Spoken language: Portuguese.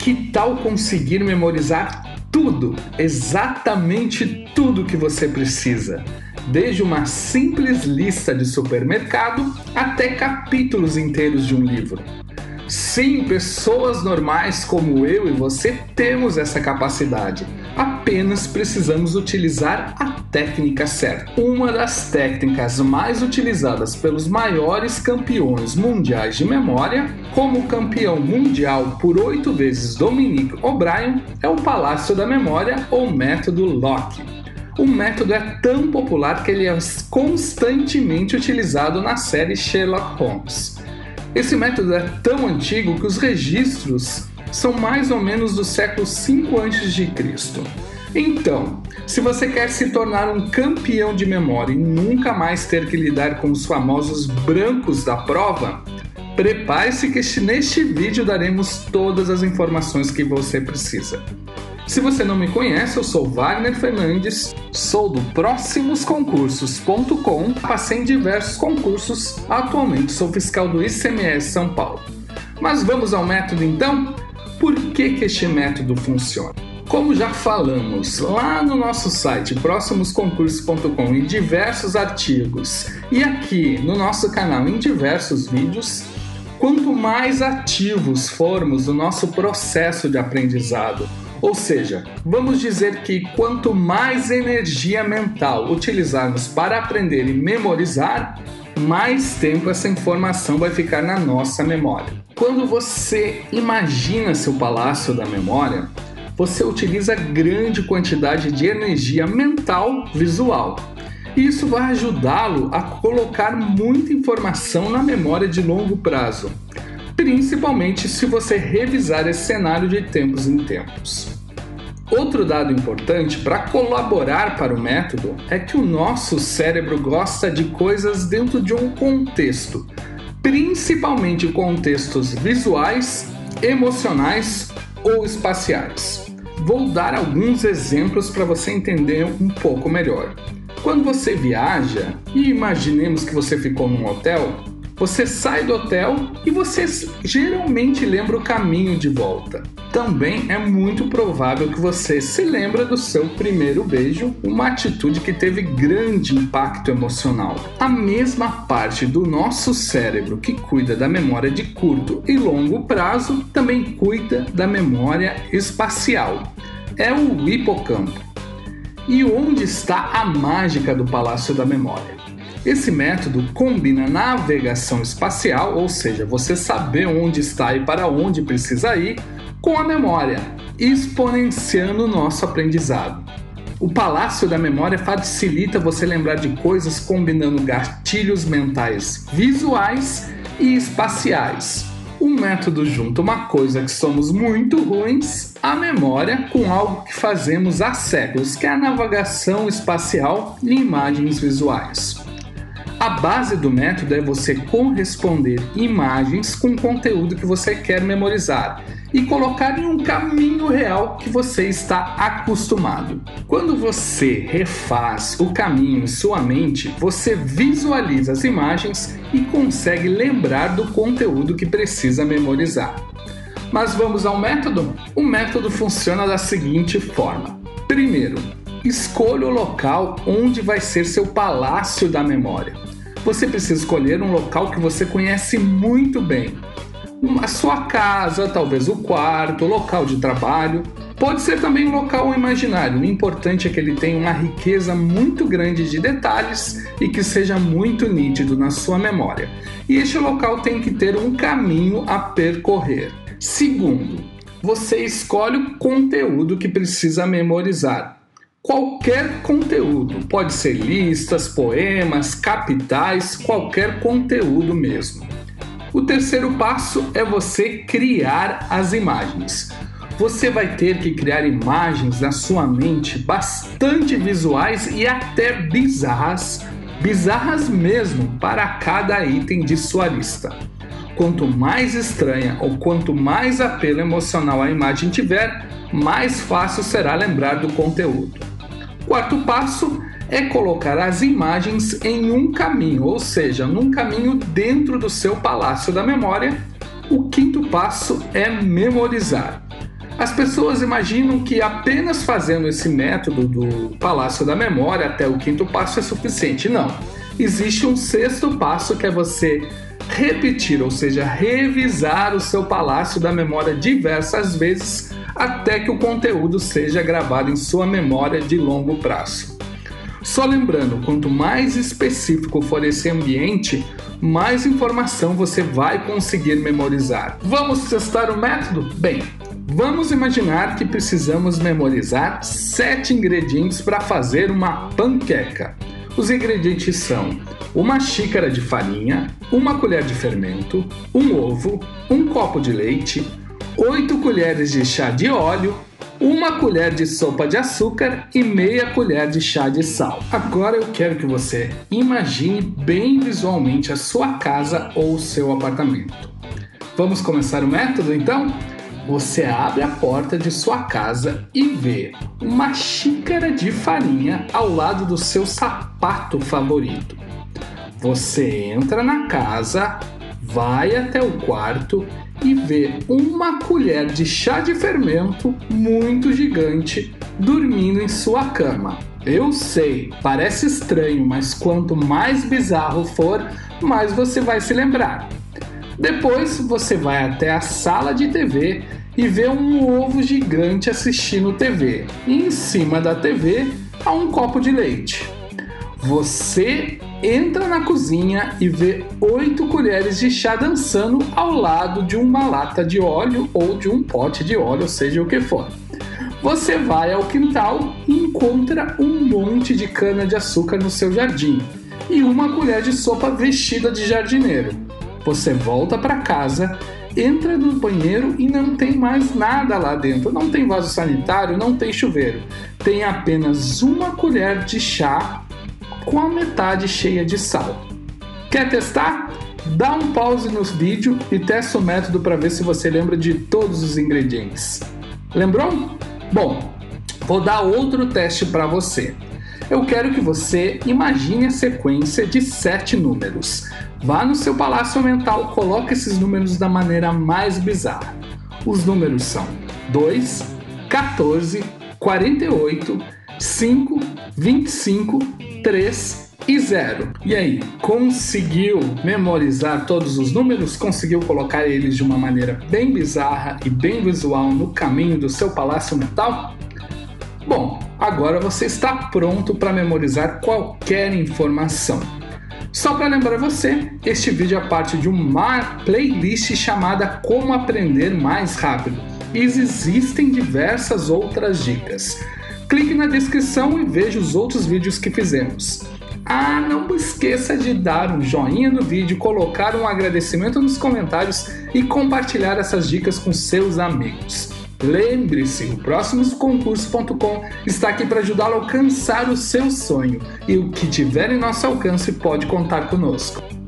Que tal conseguir memorizar tudo, exatamente tudo que você precisa? Desde uma simples lista de supermercado até capítulos inteiros de um livro. Sim, pessoas normais como eu e você temos essa capacidade. Apenas precisamos utilizar a técnica certa. Uma das técnicas mais utilizadas pelos maiores campeões mundiais de memória, como o campeão mundial por oito vezes Dominique O'Brien, é o Palácio da Memória ou método Locke. O método é tão popular que ele é constantemente utilizado na série Sherlock Holmes. Esse método é tão antigo que os registros são mais ou menos do século 5 a.C. Então, se você quer se tornar um campeão de memória e nunca mais ter que lidar com os famosos brancos da prova, prepare-se que neste vídeo daremos todas as informações que você precisa. Se você não me conhece, eu sou Wagner Fernandes, sou do próximosconcursos.com, passei em diversos concursos, atualmente sou fiscal do ICMS São Paulo. Mas vamos ao método então? Por que, que este método funciona? Como já falamos lá no nosso site próximosconcursos.com em diversos artigos e aqui no nosso canal em diversos vídeos, quanto mais ativos formos no nosso processo de aprendizado, ou seja, vamos dizer que quanto mais energia mental utilizarmos para aprender e memorizar, mais tempo essa informação vai ficar na nossa memória. Quando você imagina seu palácio da memória, você utiliza grande quantidade de energia mental visual. Isso vai ajudá-lo a colocar muita informação na memória de longo prazo, principalmente se você revisar esse cenário de tempos em tempos. Outro dado importante para colaborar para o método é que o nosso cérebro gosta de coisas dentro de um contexto, principalmente contextos visuais, emocionais ou espaciais. Vou dar alguns exemplos para você entender um pouco melhor. Quando você viaja, e imaginemos que você ficou num hotel, você sai do hotel e você geralmente lembra o caminho de volta. Também é muito provável que você se lembra do seu primeiro beijo, uma atitude que teve grande impacto emocional. A mesma parte do nosso cérebro que cuida da memória de curto e longo prazo também cuida da memória espacial. É o hipocampo. E onde está a mágica do Palácio da Memória? Esse método combina navegação espacial, ou seja, você saber onde está e para onde precisa ir, com a memória, exponenciando o nosso aprendizado. O Palácio da Memória facilita você lembrar de coisas combinando gatilhos mentais visuais e espaciais. O método junta uma coisa que somos muito ruins, a memória, com algo que fazemos há séculos, que é a navegação espacial e imagens visuais. A base do método é você corresponder imagens com conteúdo que você quer memorizar e colocar em um caminho real que você está acostumado. Quando você refaz o caminho em sua mente, você visualiza as imagens e consegue lembrar do conteúdo que precisa memorizar. Mas vamos ao método? O método funciona da seguinte forma: primeiro, escolha o local onde vai ser seu palácio da memória você precisa escolher um local que você conhece muito bem. A sua casa, talvez o quarto, o local de trabalho. Pode ser também um local imaginário. O importante é que ele tenha uma riqueza muito grande de detalhes e que seja muito nítido na sua memória. E este local tem que ter um caminho a percorrer. Segundo, você escolhe o conteúdo que precisa memorizar qualquer conteúdo. Pode ser listas, poemas, capitais, qualquer conteúdo mesmo. O terceiro passo é você criar as imagens. Você vai ter que criar imagens na sua mente bastante visuais e até bizarras, bizarras mesmo para cada item de sua lista. Quanto mais estranha ou quanto mais apelo emocional a imagem tiver, mais fácil será lembrar do conteúdo. Quarto passo é colocar as imagens em um caminho, ou seja, num caminho dentro do seu palácio da memória. O quinto passo é memorizar. As pessoas imaginam que apenas fazendo esse método do Palácio da Memória até o quinto passo é suficiente. Não. Existe um sexto passo que é você repetir, ou seja, revisar o seu palácio da memória diversas vezes até que o conteúdo seja gravado em sua memória de longo prazo. Só lembrando, quanto mais específico for esse ambiente, mais informação você vai conseguir memorizar. Vamos testar o método? Bem, vamos imaginar que precisamos memorizar sete ingredientes para fazer uma panqueca. Os ingredientes são uma xícara de farinha, uma colher de fermento, um ovo, um copo de leite, 8 colheres de chá de óleo, uma colher de sopa de açúcar e meia colher de chá de sal. Agora eu quero que você imagine bem visualmente a sua casa ou o seu apartamento. Vamos começar o método então? Você abre a porta de sua casa e vê uma xícara de farinha ao lado do seu sapato favorito. Você entra na casa, vai até o quarto e vê uma colher de chá de fermento muito gigante dormindo em sua cama. Eu sei, parece estranho, mas quanto mais bizarro for, mais você vai se lembrar. Depois você vai até a sala de TV e vê um ovo gigante assistindo TV. E em cima da TV há um copo de leite. Você entra na cozinha e vê oito colheres de chá dançando ao lado de uma lata de óleo ou de um pote de óleo, seja o que for. Você vai ao quintal e encontra um monte de cana de açúcar no seu jardim e uma colher de sopa vestida de jardineiro. Você volta para casa, entra no banheiro e não tem mais nada lá dentro. Não tem vaso sanitário, não tem chuveiro. Tem apenas uma colher de chá com a metade cheia de sal. Quer testar? Dá um pause no vídeo e testa o método para ver se você lembra de todos os ingredientes. Lembrou? Bom, vou dar outro teste para você. Eu quero que você imagine a sequência de sete números. Vá no seu palácio mental, coloque esses números da maneira mais bizarra. Os números são 2, 14, 48, 5, 25, 3 e 0. E aí, conseguiu memorizar todos os números? Conseguiu colocar eles de uma maneira bem bizarra e bem visual no caminho do seu palácio mental? Bom, agora você está pronto para memorizar qualquer informação. Só para lembrar você, este vídeo é parte de uma playlist chamada Como Aprender Mais Rápido. E existem diversas outras dicas. Clique na descrição e veja os outros vídeos que fizemos. Ah, não esqueça de dar um joinha no vídeo, colocar um agradecimento nos comentários e compartilhar essas dicas com seus amigos. Lembre-se, o próximo concurso.com está aqui para ajudá-lo a alcançar o seu sonho e o que tiver em nosso alcance pode contar conosco.